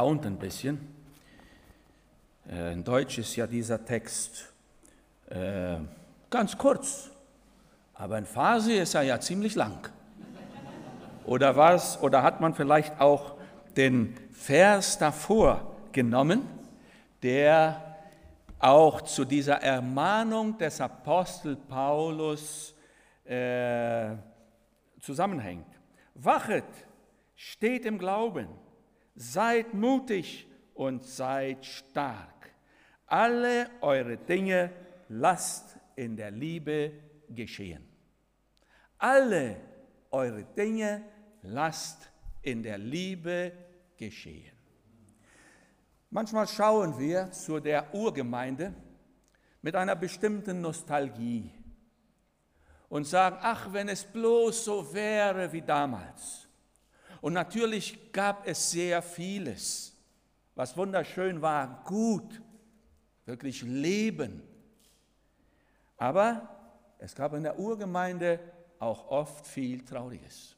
Ich staunte ein bisschen. Äh, in Deutsch ist ja dieser Text äh, ganz kurz, aber in Farsi ist er ja ziemlich lang. Oder was? Oder hat man vielleicht auch den Vers davor genommen, der auch zu dieser Ermahnung des Apostel Paulus äh, zusammenhängt. Wachet, steht im Glauben, seid mutig und seid stark. Alle eure Dinge lasst in der Liebe geschehen. Alle eure Dinge lasst in der Liebe geschehen. Manchmal schauen wir zu der Urgemeinde mit einer bestimmten Nostalgie und sagen, ach, wenn es bloß so wäre wie damals. Und natürlich gab es sehr vieles, was wunderschön war, gut, wirklich Leben. Aber es gab in der Urgemeinde auch oft viel Trauriges.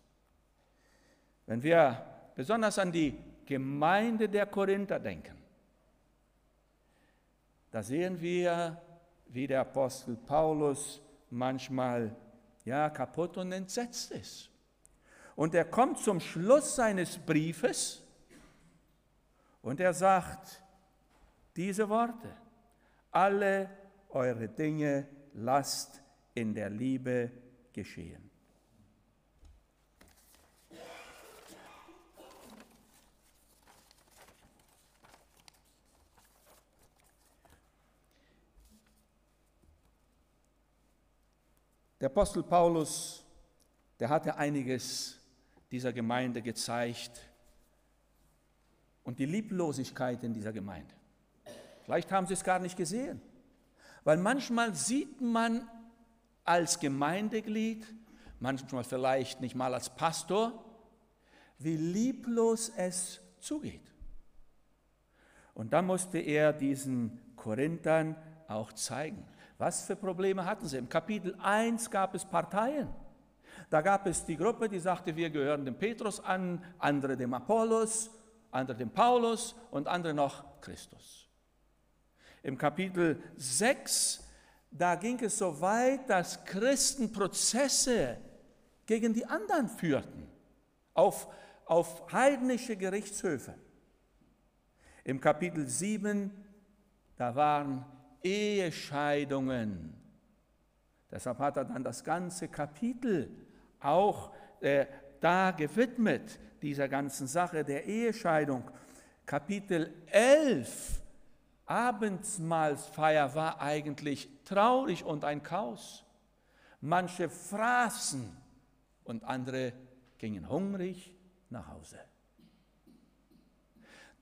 Wenn wir besonders an die Gemeinde der Korinther denken, da sehen wir, wie der Apostel Paulus manchmal ja, kaputt und entsetzt ist. Und er kommt zum Schluss seines Briefes und er sagt diese Worte, alle eure Dinge lasst in der Liebe geschehen. Der Apostel Paulus, der hatte einiges dieser Gemeinde gezeigt und die Lieblosigkeit in dieser Gemeinde. Vielleicht haben sie es gar nicht gesehen, weil manchmal sieht man als Gemeindeglied, manchmal vielleicht nicht mal als Pastor, wie lieblos es zugeht. Und da musste er diesen Korinthern auch zeigen. Was für Probleme hatten sie? Im Kapitel 1 gab es Parteien. Da gab es die Gruppe, die sagte, wir gehören dem Petrus an, andere dem Apollos, andere dem Paulus und andere noch Christus. Im Kapitel 6, da ging es so weit, dass Christen Prozesse gegen die anderen führten, auf, auf heidnische Gerichtshöfe. Im Kapitel 7, da waren Ehescheidungen. Deshalb hat er dann das ganze Kapitel auch äh, da gewidmet, dieser ganzen Sache der Ehescheidung. Kapitel 11, Abendsmahlsfeier, war eigentlich traurig und ein Chaos. Manche fraßen und andere gingen hungrig nach Hause.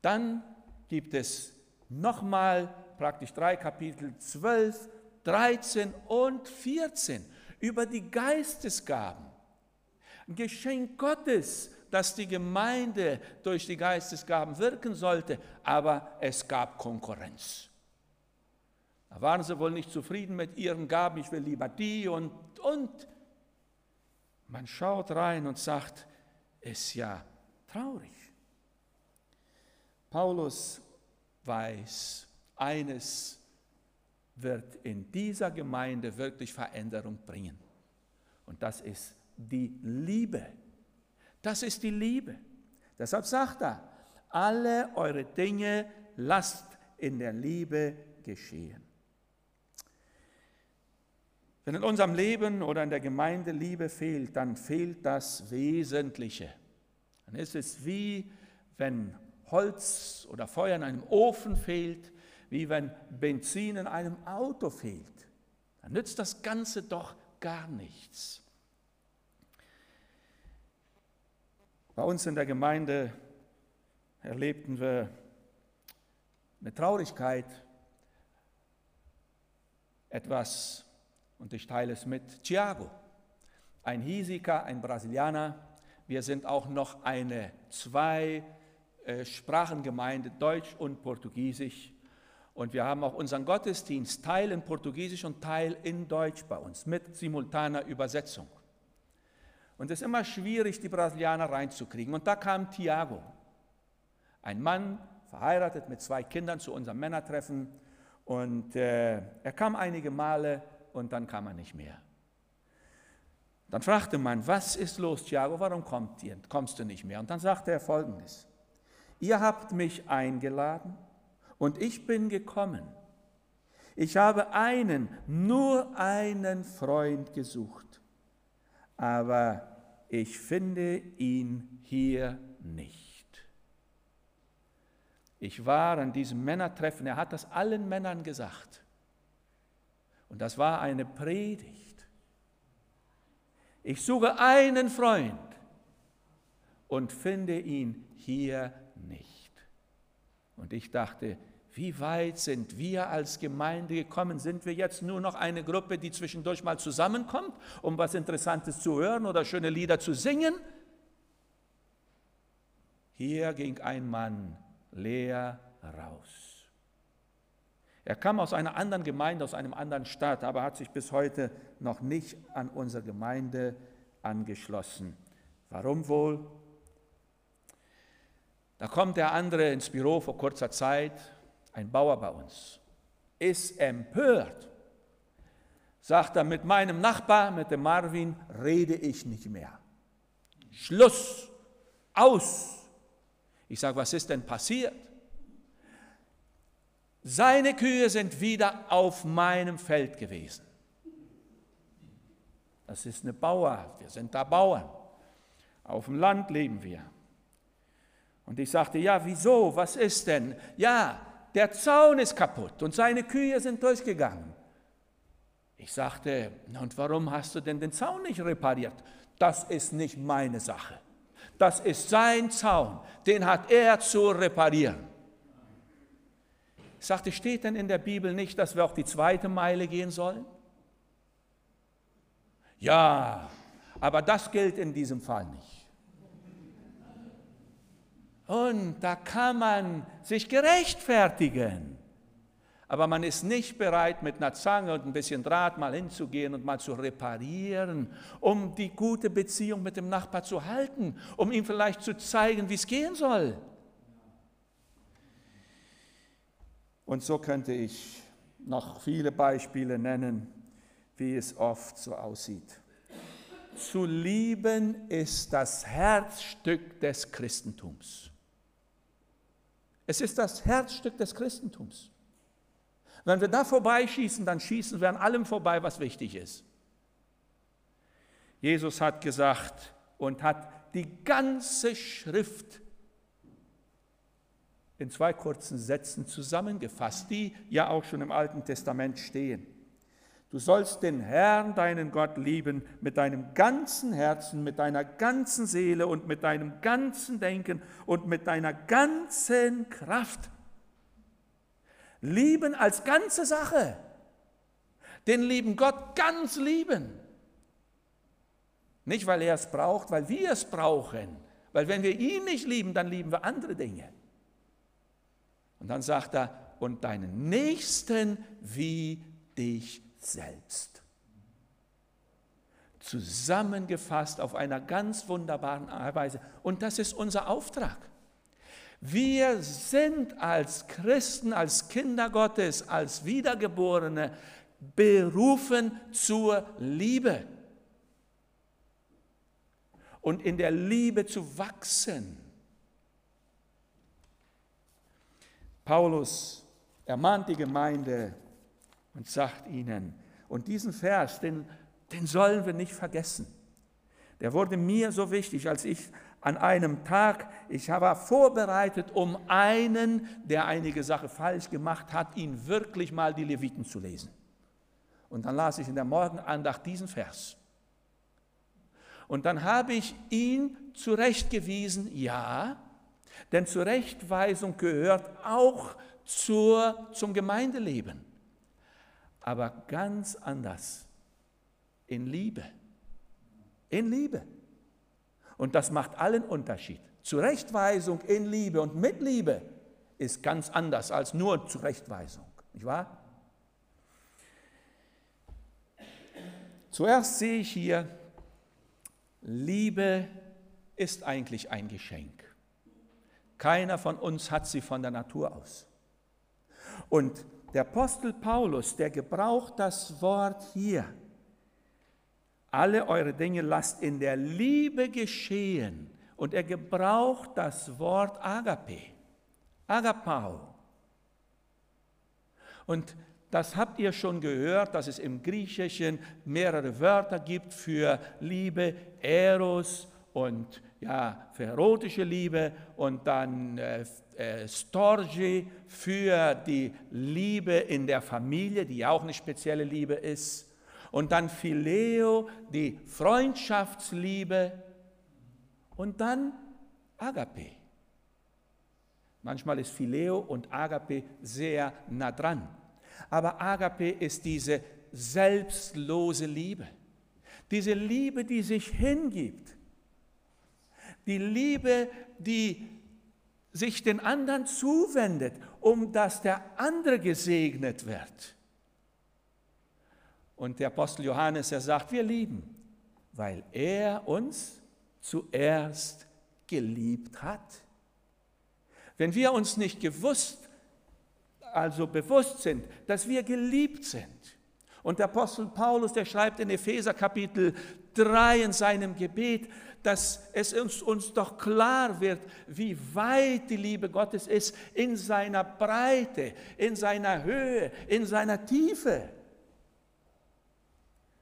Dann gibt es nochmal praktisch drei Kapitel 12, 13 und 14 über die Geistesgaben. Geschenk Gottes, dass die Gemeinde durch die Geistesgaben wirken sollte, aber es gab Konkurrenz. Da waren sie wohl nicht zufrieden mit ihren Gaben, ich will lieber die und, und. Man schaut rein und sagt, ist ja traurig. Paulus weiß, eines wird in dieser Gemeinde wirklich Veränderung bringen. Und das ist die Liebe. Das ist die Liebe. Deshalb sagt er, alle eure Dinge lasst in der Liebe geschehen. Wenn in unserem Leben oder in der Gemeinde Liebe fehlt, dann fehlt das Wesentliche. Dann ist es wie wenn Holz oder Feuer in einem Ofen fehlt, wie wenn Benzin in einem Auto fehlt. Dann nützt das Ganze doch gar nichts. Bei uns in der Gemeinde erlebten wir mit Traurigkeit etwas, und ich teile es mit Thiago, ein Hiesiker, ein Brasilianer. Wir sind auch noch eine zwei Sprachengemeinde, Deutsch und Portugiesisch. Und wir haben auch unseren Gottesdienst Teil in Portugiesisch und Teil in Deutsch bei uns mit simultaner Übersetzung. Und es ist immer schwierig, die Brasilianer reinzukriegen. Und da kam Tiago, Ein Mann, verheiratet mit zwei Kindern zu unserem Männertreffen und äh, er kam einige Male und dann kam er nicht mehr. Dann fragte man, was ist los, Thiago, warum ihr, kommst du nicht mehr? Und dann sagte er folgendes, ihr habt mich eingeladen und ich bin gekommen. Ich habe einen, nur einen Freund gesucht, aber ich finde ihn hier nicht. Ich war an diesem Männertreffen, er hat das allen Männern gesagt. Und das war eine Predigt. Ich suche einen Freund und finde ihn hier nicht. Und ich dachte, wie weit sind wir als Gemeinde gekommen? Sind wir jetzt nur noch eine Gruppe, die zwischendurch mal zusammenkommt, um was Interessantes zu hören oder schöne Lieder zu singen? Hier ging ein Mann leer raus. Er kam aus einer anderen Gemeinde, aus einem anderen Staat, aber hat sich bis heute noch nicht an unsere Gemeinde angeschlossen. Warum wohl? Da kommt der andere ins Büro vor kurzer Zeit, ein Bauer bei uns, ist empört. Sagt er, mit meinem Nachbar, mit dem Marvin, rede ich nicht mehr. Schluss, aus. Ich sage, was ist denn passiert? Seine Kühe sind wieder auf meinem Feld gewesen. Das ist eine Bauer, wir sind da Bauern. Auf dem Land leben wir. Und ich sagte, ja, wieso? Was ist denn? Ja, der Zaun ist kaputt und seine Kühe sind durchgegangen. Ich sagte, und warum hast du denn den Zaun nicht repariert? Das ist nicht meine Sache. Das ist sein Zaun, den hat er zu reparieren. Ich sagte, steht denn in der Bibel nicht, dass wir auch die zweite Meile gehen sollen? Ja, aber das gilt in diesem Fall nicht. Und da kann man sich gerechtfertigen. Aber man ist nicht bereit, mit einer Zange und ein bisschen Draht mal hinzugehen und mal zu reparieren, um die gute Beziehung mit dem Nachbar zu halten, um ihm vielleicht zu zeigen, wie es gehen soll. Und so könnte ich noch viele Beispiele nennen, wie es oft so aussieht. Zu lieben ist das Herzstück des Christentums. Es ist das Herzstück des Christentums. Wenn wir da vorbeischießen, dann schießen wir an allem vorbei, was wichtig ist. Jesus hat gesagt und hat die ganze Schrift in zwei kurzen Sätzen zusammengefasst, die ja auch schon im Alten Testament stehen. Du sollst den Herrn, deinen Gott, lieben mit deinem ganzen Herzen, mit deiner ganzen Seele und mit deinem ganzen Denken und mit deiner ganzen Kraft. Lieben als ganze Sache. Den lieben Gott ganz lieben. Nicht, weil er es braucht, weil wir es brauchen. Weil wenn wir ihn nicht lieben, dann lieben wir andere Dinge. Und dann sagt er, und deinen Nächsten wie dich selbst. Zusammengefasst auf einer ganz wunderbaren Weise. Und das ist unser Auftrag. Wir sind als Christen, als Kinder Gottes, als Wiedergeborene berufen zur Liebe und in der Liebe zu wachsen. Paulus ermahnt die Gemeinde und sagt ihnen, und diesen Vers, den, den sollen wir nicht vergessen. Der wurde mir so wichtig, als ich an einem Tag, ich war vorbereitet, um einen, der einige Sache falsch gemacht hat, ihn wirklich mal die Leviten zu lesen. Und dann las ich in der Morgenandacht diesen Vers. Und dann habe ich ihn zurechtgewiesen, ja, denn Zurechtweisung gehört auch zur, zum Gemeindeleben, aber ganz anders, in Liebe. In Liebe. Und das macht allen Unterschied. Zurechtweisung in Liebe und mit Liebe ist ganz anders als nur Zurechtweisung. Nicht wahr? Zuerst sehe ich hier, Liebe ist eigentlich ein Geschenk. Keiner von uns hat sie von der Natur aus. Und der Apostel Paulus, der gebraucht das Wort hier. Alle eure Dinge lasst in der Liebe geschehen. Und er gebraucht das Wort Agape, Agapao. Und das habt ihr schon gehört, dass es im Griechischen mehrere Wörter gibt für Liebe, Eros und ja, für erotische Liebe und dann äh, äh, Storge für die Liebe in der Familie, die auch eine spezielle Liebe ist. Und dann Phileo, die Freundschaftsliebe. Und dann Agape. Manchmal ist Phileo und Agape sehr nah dran. Aber Agape ist diese selbstlose Liebe. Diese Liebe, die sich hingibt. Die Liebe, die sich den anderen zuwendet, um dass der andere gesegnet wird. Und der Apostel Johannes, er sagt, wir lieben, weil er uns zuerst geliebt hat. Wenn wir uns nicht gewusst, also bewusst sind, dass wir geliebt sind, und der Apostel Paulus, der schreibt in Epheser Kapitel 3 in seinem Gebet, dass es uns, uns doch klar wird, wie weit die Liebe Gottes ist in seiner Breite, in seiner Höhe, in seiner Tiefe.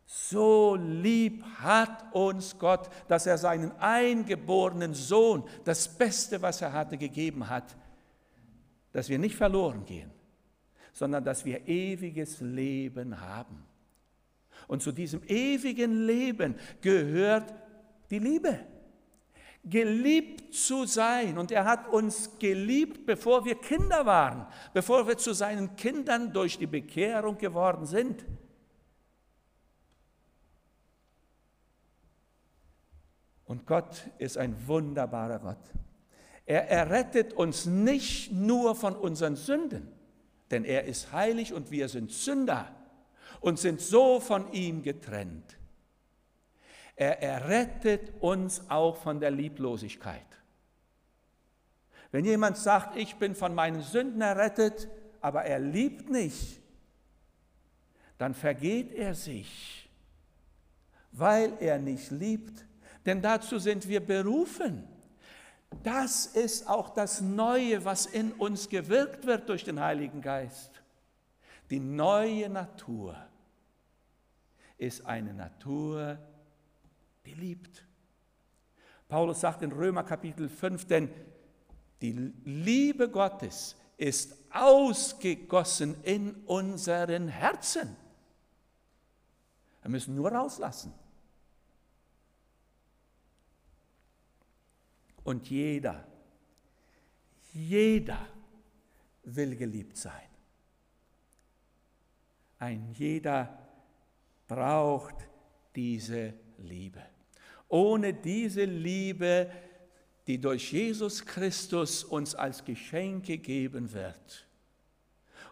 So lieb hat uns Gott, dass er seinen eingeborenen Sohn, das Beste, was er hatte, gegeben hat, dass wir nicht verloren gehen, sondern dass wir ewiges Leben haben. Und zu diesem ewigen Leben gehört die Liebe. Geliebt zu sein. Und er hat uns geliebt, bevor wir Kinder waren, bevor wir zu seinen Kindern durch die Bekehrung geworden sind. Und Gott ist ein wunderbarer Gott. Er errettet uns nicht nur von unseren Sünden, denn er ist heilig und wir sind Sünder und sind so von ihm getrennt. Er errettet uns auch von der Lieblosigkeit. Wenn jemand sagt, ich bin von meinen Sünden errettet, aber er liebt nicht, dann vergeht er sich, weil er nicht liebt. Denn dazu sind wir berufen. Das ist auch das Neue, was in uns gewirkt wird durch den Heiligen Geist. Die neue Natur ist eine Natur, die liebt. Paulus sagt in Römer Kapitel 5, denn die Liebe Gottes ist ausgegossen in unseren Herzen. Wir müssen nur rauslassen. Und jeder, jeder will geliebt sein. Ein jeder braucht diese Liebe. Ohne diese Liebe, die durch Jesus Christus uns als Geschenk gegeben wird.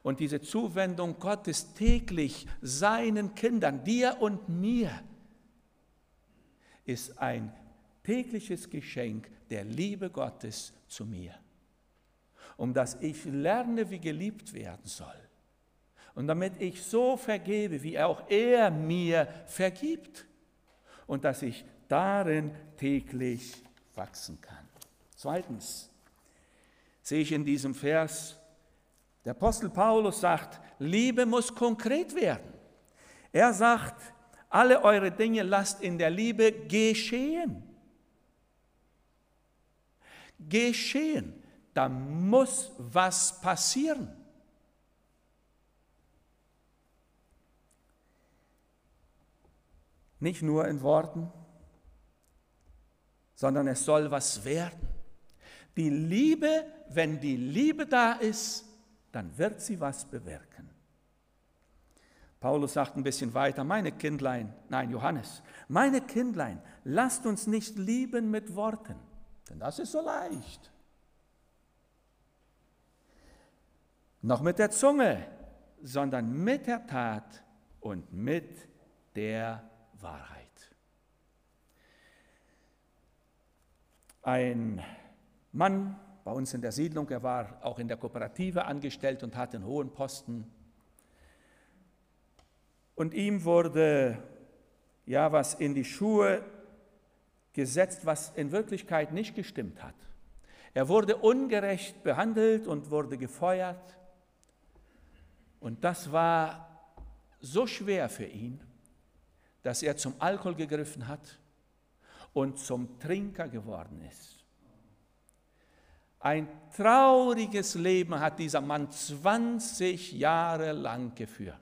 Und diese Zuwendung Gottes täglich seinen Kindern, dir und mir, ist ein tägliches Geschenk der Liebe Gottes zu mir, um dass ich lerne, wie geliebt werden soll. Und damit ich so vergebe, wie auch er mir vergibt. Und dass ich darin täglich wachsen kann. Zweitens sehe ich in diesem Vers, der Apostel Paulus sagt, Liebe muss konkret werden. Er sagt, alle eure Dinge lasst in der Liebe geschehen. Geschehen. Da muss was passieren. Nicht nur in Worten, sondern es soll was werden. Die Liebe, wenn die Liebe da ist, dann wird sie was bewirken. Paulus sagt ein bisschen weiter, meine Kindlein, nein Johannes, meine Kindlein, lasst uns nicht lieben mit Worten, denn das ist so leicht. Noch mit der Zunge, sondern mit der Tat und mit der Wahrheit. Ein Mann bei uns in der Siedlung, er war auch in der Kooperative angestellt und hatte einen hohen Posten. Und ihm wurde ja was in die Schuhe gesetzt, was in Wirklichkeit nicht gestimmt hat. Er wurde ungerecht behandelt und wurde gefeuert. Und das war so schwer für ihn, dass er zum Alkohol gegriffen hat und zum Trinker geworden ist. Ein trauriges Leben hat dieser Mann 20 Jahre lang geführt.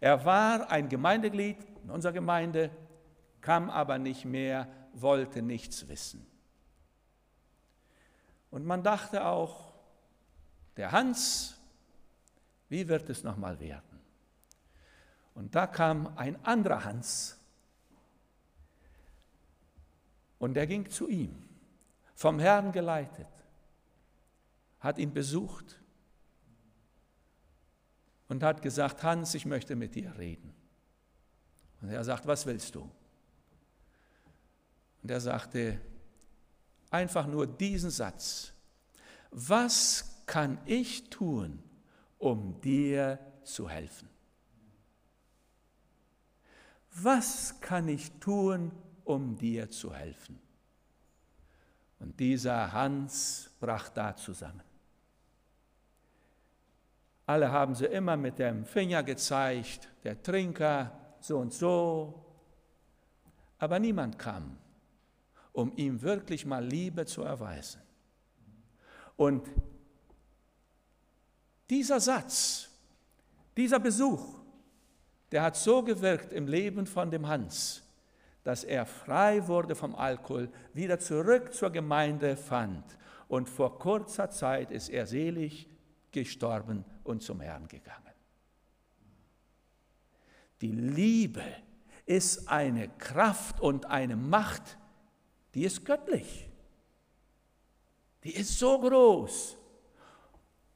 Er war ein Gemeindeglied in unserer Gemeinde, kam aber nicht mehr, wollte nichts wissen. Und man dachte auch, der Hans, wie wird es nochmal werden? Und da kam ein anderer Hans und der ging zu ihm, vom Herrn geleitet, hat ihn besucht und hat gesagt, Hans, ich möchte mit dir reden. Und er sagt, was willst du? Und er sagte einfach nur diesen Satz, was kann ich tun, um dir zu helfen? Was kann ich tun, um dir zu helfen? Und dieser Hans brach da zusammen. Alle haben sie immer mit dem Finger gezeigt, der Trinker, so und so. Aber niemand kam, um ihm wirklich mal Liebe zu erweisen. Und dieser Satz, dieser Besuch, der hat so gewirkt im Leben von dem Hans, dass er frei wurde vom Alkohol, wieder zurück zur Gemeinde fand. Und vor kurzer Zeit ist er selig gestorben und zum Herrn gegangen. Die Liebe ist eine Kraft und eine Macht, die ist göttlich. Die ist so groß.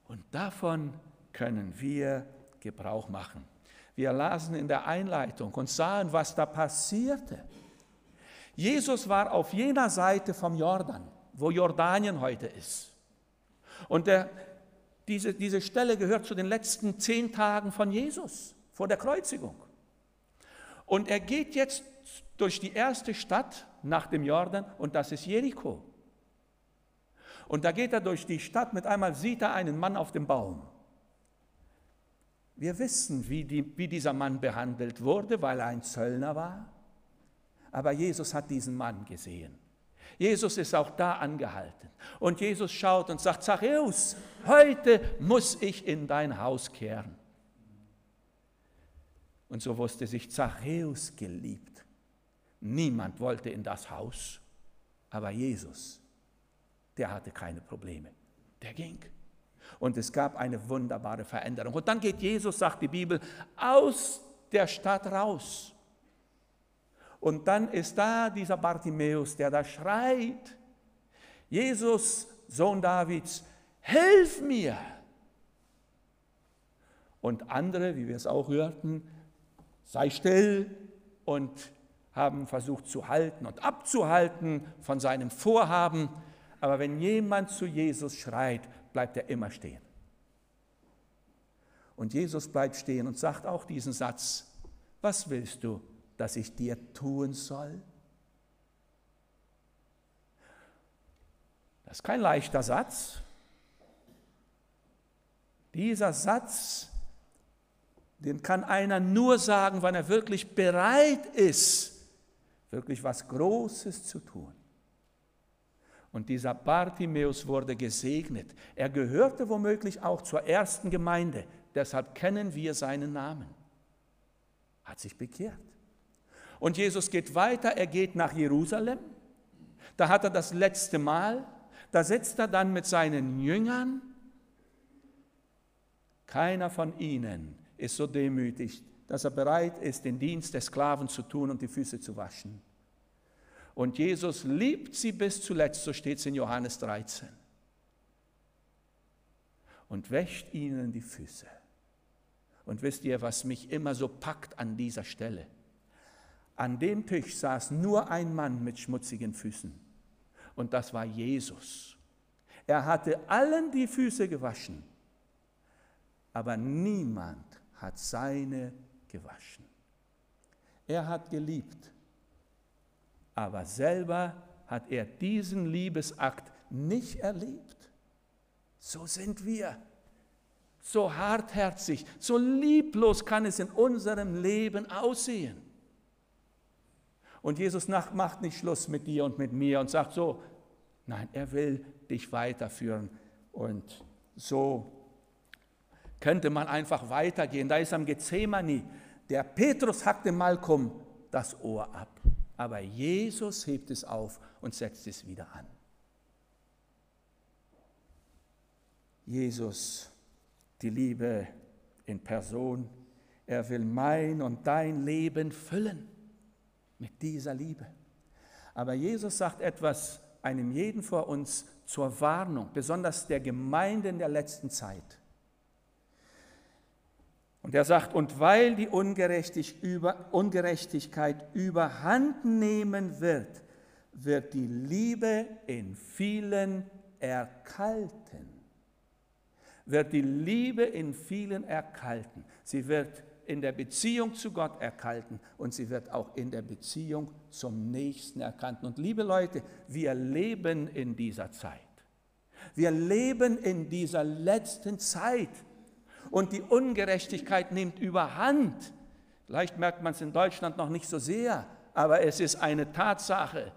Und davon können wir Gebrauch machen. Wir lasen in der Einleitung und sahen, was da passierte. Jesus war auf jener Seite vom Jordan, wo Jordanien heute ist. Und der, diese, diese Stelle gehört zu den letzten zehn Tagen von Jesus vor der Kreuzigung. Und er geht jetzt durch die erste Stadt nach dem Jordan und das ist Jericho. Und da geht er durch die Stadt, mit einmal sieht er einen Mann auf dem Baum. Wir wissen, wie, die, wie dieser Mann behandelt wurde, weil er ein Zöllner war. Aber Jesus hat diesen Mann gesehen. Jesus ist auch da angehalten. Und Jesus schaut und sagt, Zachäus, heute muss ich in dein Haus kehren. Und so wusste sich Zachäus geliebt. Niemand wollte in das Haus, aber Jesus, der hatte keine Probleme. Der ging. Und es gab eine wunderbare Veränderung. Und dann geht Jesus, sagt die Bibel, aus der Stadt raus. Und dann ist da dieser Bartimäus, der da schreit, Jesus, Sohn Davids, hilf mir. Und andere, wie wir es auch hörten, sei still und haben versucht zu halten und abzuhalten von seinem Vorhaben. Aber wenn jemand zu Jesus schreit, bleibt er immer stehen. Und Jesus bleibt stehen und sagt auch diesen Satz, was willst du, dass ich dir tun soll? Das ist kein leichter Satz. Dieser Satz den kann einer nur sagen, wann er wirklich bereit ist, wirklich was Großes zu tun. Und dieser Bartimäus wurde gesegnet. Er gehörte womöglich auch zur ersten Gemeinde, deshalb kennen wir seinen Namen. Hat sich bekehrt. Und Jesus geht weiter, er geht nach Jerusalem. Da hat er das letzte Mal, da sitzt er dann mit seinen Jüngern. Keiner von ihnen ist so demütig, dass er bereit ist, den Dienst des Sklaven zu tun und die Füße zu waschen. Und Jesus liebt sie bis zuletzt, so steht es in Johannes 13. Und wäscht ihnen die Füße. Und wisst ihr, was mich immer so packt an dieser Stelle? An dem Tisch saß nur ein Mann mit schmutzigen Füßen. Und das war Jesus. Er hatte allen die Füße gewaschen, aber niemand hat seine gewaschen. Er hat geliebt, aber selber hat er diesen Liebesakt nicht erlebt. So sind wir. So hartherzig, so lieblos kann es in unserem Leben aussehen. Und Jesus macht nicht Schluss mit dir und mit mir und sagt so, nein, er will dich weiterführen. Und so könnte man einfach weitergehen. Da ist am Gethsemane, der Petrus hackt dem Malkum das Ohr ab, aber Jesus hebt es auf und setzt es wieder an. Jesus, die Liebe in Person, er will mein und dein Leben füllen mit dieser Liebe. Aber Jesus sagt etwas einem jeden vor uns zur Warnung, besonders der Gemeinde in der letzten Zeit. Und er sagt, und weil die Ungerechtigkeit überhand nehmen wird, wird die Liebe in vielen erkalten. Wird die Liebe in vielen erkalten. Sie wird in der Beziehung zu Gott erkalten und sie wird auch in der Beziehung zum Nächsten erkannt. Und liebe Leute, wir leben in dieser Zeit. Wir leben in dieser letzten Zeit und die Ungerechtigkeit nimmt überhand. Vielleicht merkt man es in Deutschland noch nicht so sehr, aber es ist eine Tatsache.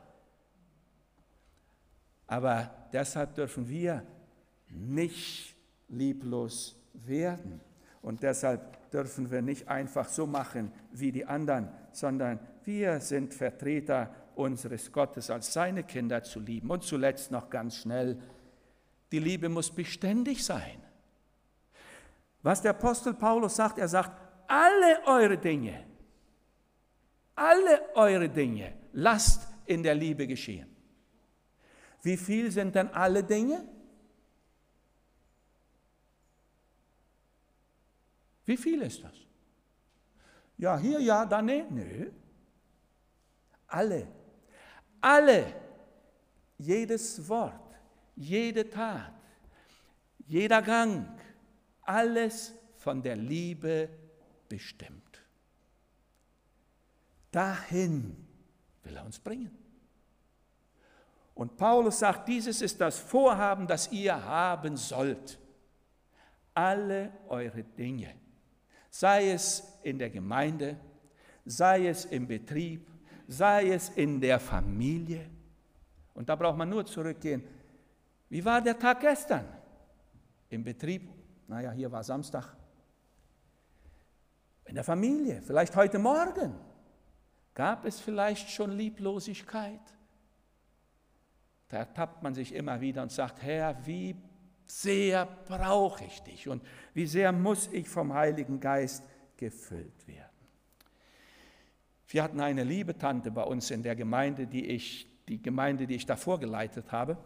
Aber deshalb dürfen wir nicht lieblos werden. Und deshalb dürfen wir nicht einfach so machen wie die anderen, sondern wir sind Vertreter unseres Gottes, als seine Kinder zu lieben. Und zuletzt noch ganz schnell, die Liebe muss beständig sein. Was der Apostel Paulus sagt, er sagt, alle eure Dinge, alle eure Dinge lasst in der Liebe geschehen. Wie viel sind denn alle Dinge? Wie viel ist das? Ja, hier ja, da ne? Nö. Alle. Alle. Jedes Wort, jede Tat, jeder Gang, alles von der Liebe bestimmt. Dahin will er uns bringen. Und Paulus sagt, dieses ist das Vorhaben, das ihr haben sollt. Alle eure Dinge, sei es in der Gemeinde, sei es im Betrieb, sei es in der Familie. Und da braucht man nur zurückgehen. Wie war der Tag gestern? Im Betrieb naja, hier war Samstag. In der Familie, vielleicht heute Morgen, gab es vielleicht schon Lieblosigkeit. Da ertappt man sich immer wieder und sagt, Herr, wie sehr brauche ich dich und wie sehr muss ich vom Heiligen Geist gefüllt werden. Wir hatten eine liebe Tante bei uns in der Gemeinde, die ich, die Gemeinde, die ich davor geleitet habe,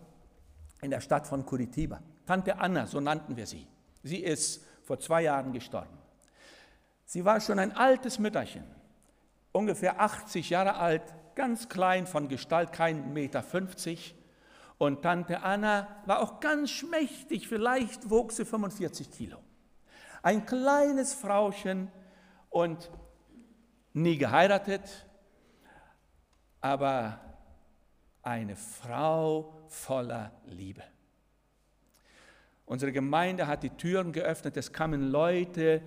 in der Stadt von Curitiba. Tante Anna, so nannten wir sie. Sie ist vor zwei Jahren gestorben. Sie war schon ein altes Mütterchen, ungefähr 80 Jahre alt, ganz klein von Gestalt, kein Meter 50. Und Tante Anna war auch ganz schmächtig, vielleicht wog sie 45 Kilo. Ein kleines Frauchen und nie geheiratet, aber eine Frau voller Liebe. Unsere Gemeinde hat die Türen geöffnet, es kamen Leute,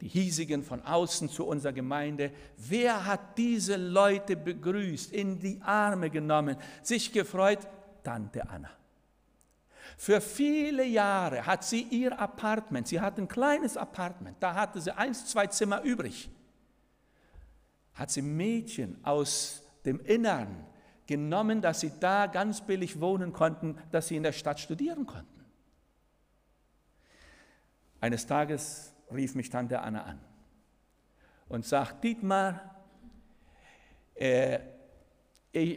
die hiesigen von außen zu unserer Gemeinde. Wer hat diese Leute begrüßt, in die Arme genommen, sich gefreut? Tante Anna. Für viele Jahre hat sie ihr Apartment, sie hat ein kleines Apartment, da hatte sie eins, zwei Zimmer übrig, hat sie Mädchen aus dem Innern genommen, dass sie da ganz billig wohnen konnten, dass sie in der Stadt studieren konnten. Eines Tages rief mich Tante Anna an und sagt, Dietmar, äh,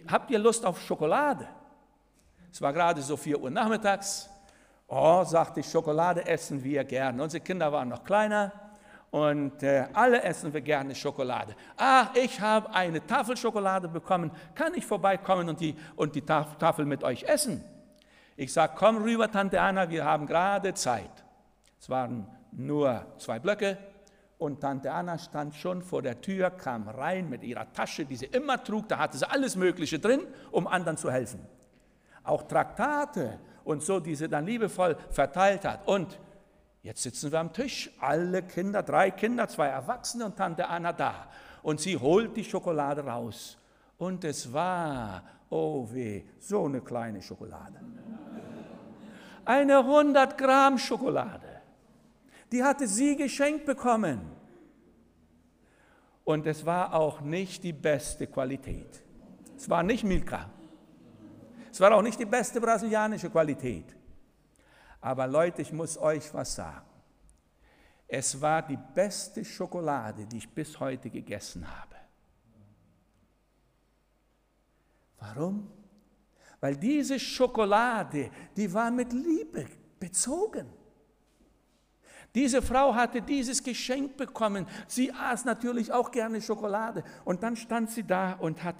habt ihr Lust auf Schokolade? Es war gerade so 4 Uhr nachmittags. Oh, sagte ich, Schokolade essen wir gerne. Unsere Kinder waren noch kleiner und äh, alle essen wir gerne Schokolade. Ah, ich habe eine Tafel Schokolade bekommen. Kann ich vorbeikommen und die, und die Tafel mit euch essen? Ich sage, komm rüber, Tante Anna, wir haben gerade Zeit. Es waren nur zwei Blöcke und Tante Anna stand schon vor der Tür, kam rein mit ihrer Tasche, die sie immer trug, da hatte sie alles Mögliche drin, um anderen zu helfen. Auch Traktate und so, die sie dann liebevoll verteilt hat. Und jetzt sitzen wir am Tisch, alle Kinder, drei Kinder, zwei Erwachsene und Tante Anna da. Und sie holt die Schokolade raus. Und es war, oh weh, so eine kleine Schokolade. Eine 100 Gramm Schokolade die hatte sie geschenkt bekommen. Und es war auch nicht die beste Qualität. Es war nicht Milka. Es war auch nicht die beste brasilianische Qualität. Aber Leute, ich muss euch was sagen. Es war die beste Schokolade, die ich bis heute gegessen habe. Warum? Weil diese Schokolade, die war mit Liebe bezogen. Diese Frau hatte dieses Geschenk bekommen. Sie aß natürlich auch gerne Schokolade. Und dann stand sie da und hat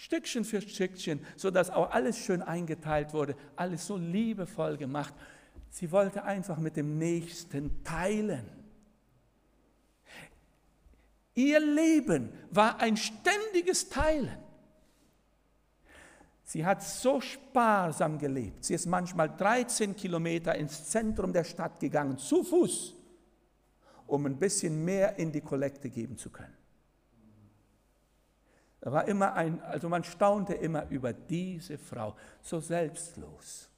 Stückchen für Stückchen, sodass auch alles schön eingeteilt wurde, alles so liebevoll gemacht. Sie wollte einfach mit dem Nächsten teilen. Ihr Leben war ein ständiges Teilen. Sie hat so sparsam gelebt. Sie ist manchmal 13 Kilometer ins Zentrum der Stadt gegangen, zu Fuß, um ein bisschen mehr in die Kollekte geben zu können. Da war immer ein, also man staunte immer über diese Frau, so selbstlos.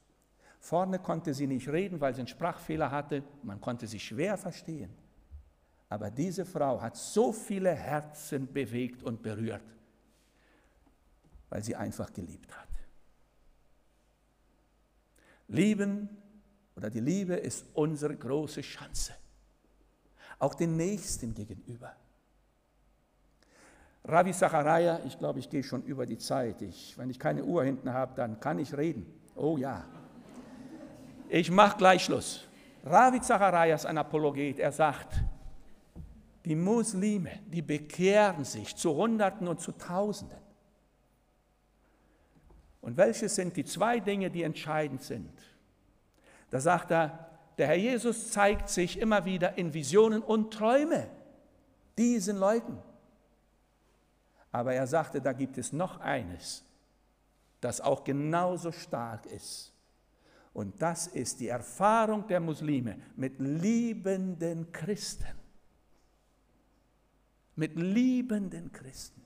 Vorne konnte sie nicht reden, weil sie einen Sprachfehler hatte, man konnte sie schwer verstehen. Aber diese Frau hat so viele Herzen bewegt und berührt weil sie einfach geliebt hat. Lieben oder die Liebe ist unsere große Chance, auch den Nächsten gegenüber. Ravi Zachariah, ich glaube, ich gehe schon über die Zeit. Ich, wenn ich keine Uhr hinten habe, dann kann ich reden. Oh ja. Ich mache gleich Schluss. Ravi Zachariah ist ein Apologet. Er sagt, die Muslime, die bekehren sich zu Hunderten und zu Tausenden. Und welche sind die zwei Dinge, die entscheidend sind? Da sagt er, der Herr Jesus zeigt sich immer wieder in Visionen und Träume diesen Leuten. Aber er sagte, da gibt es noch eines, das auch genauso stark ist. Und das ist die Erfahrung der Muslime mit liebenden Christen. Mit liebenden Christen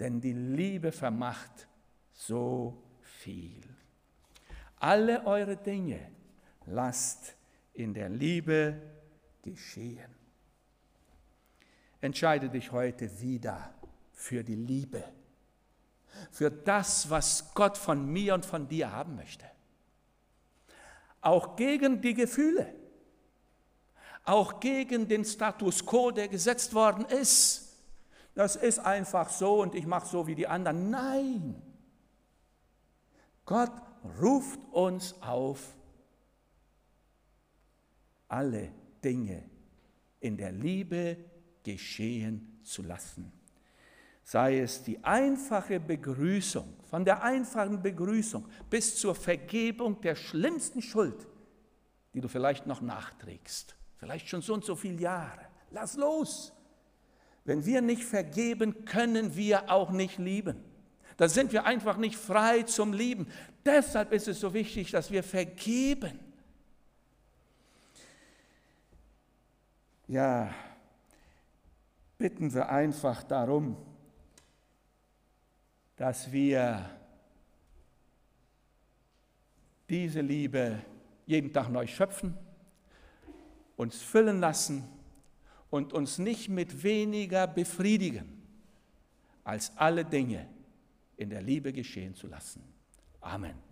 denn die Liebe vermacht so viel. Alle eure Dinge lasst in der Liebe geschehen. Entscheide dich heute wieder für die Liebe, für das, was Gott von mir und von dir haben möchte. Auch gegen die Gefühle, auch gegen den Status quo, der gesetzt worden ist das ist einfach so und ich mache so wie die anderen. Nein, Gott ruft uns auf, alle Dinge in der Liebe geschehen zu lassen. Sei es die einfache Begrüßung, von der einfachen Begrüßung bis zur Vergebung der schlimmsten Schuld, die du vielleicht noch nachträgst, vielleicht schon so und so viele Jahre. Lass los. Wenn wir nicht vergeben, können wir auch nicht lieben. Da sind wir einfach nicht frei zum Lieben. Deshalb ist es so wichtig, dass wir vergeben. Ja, bitten wir einfach darum, dass wir diese Liebe jeden Tag neu schöpfen, uns füllen lassen und uns nicht mit weniger befriedigen, als alle Dinge in der Liebe geschehen zu lassen. Amen.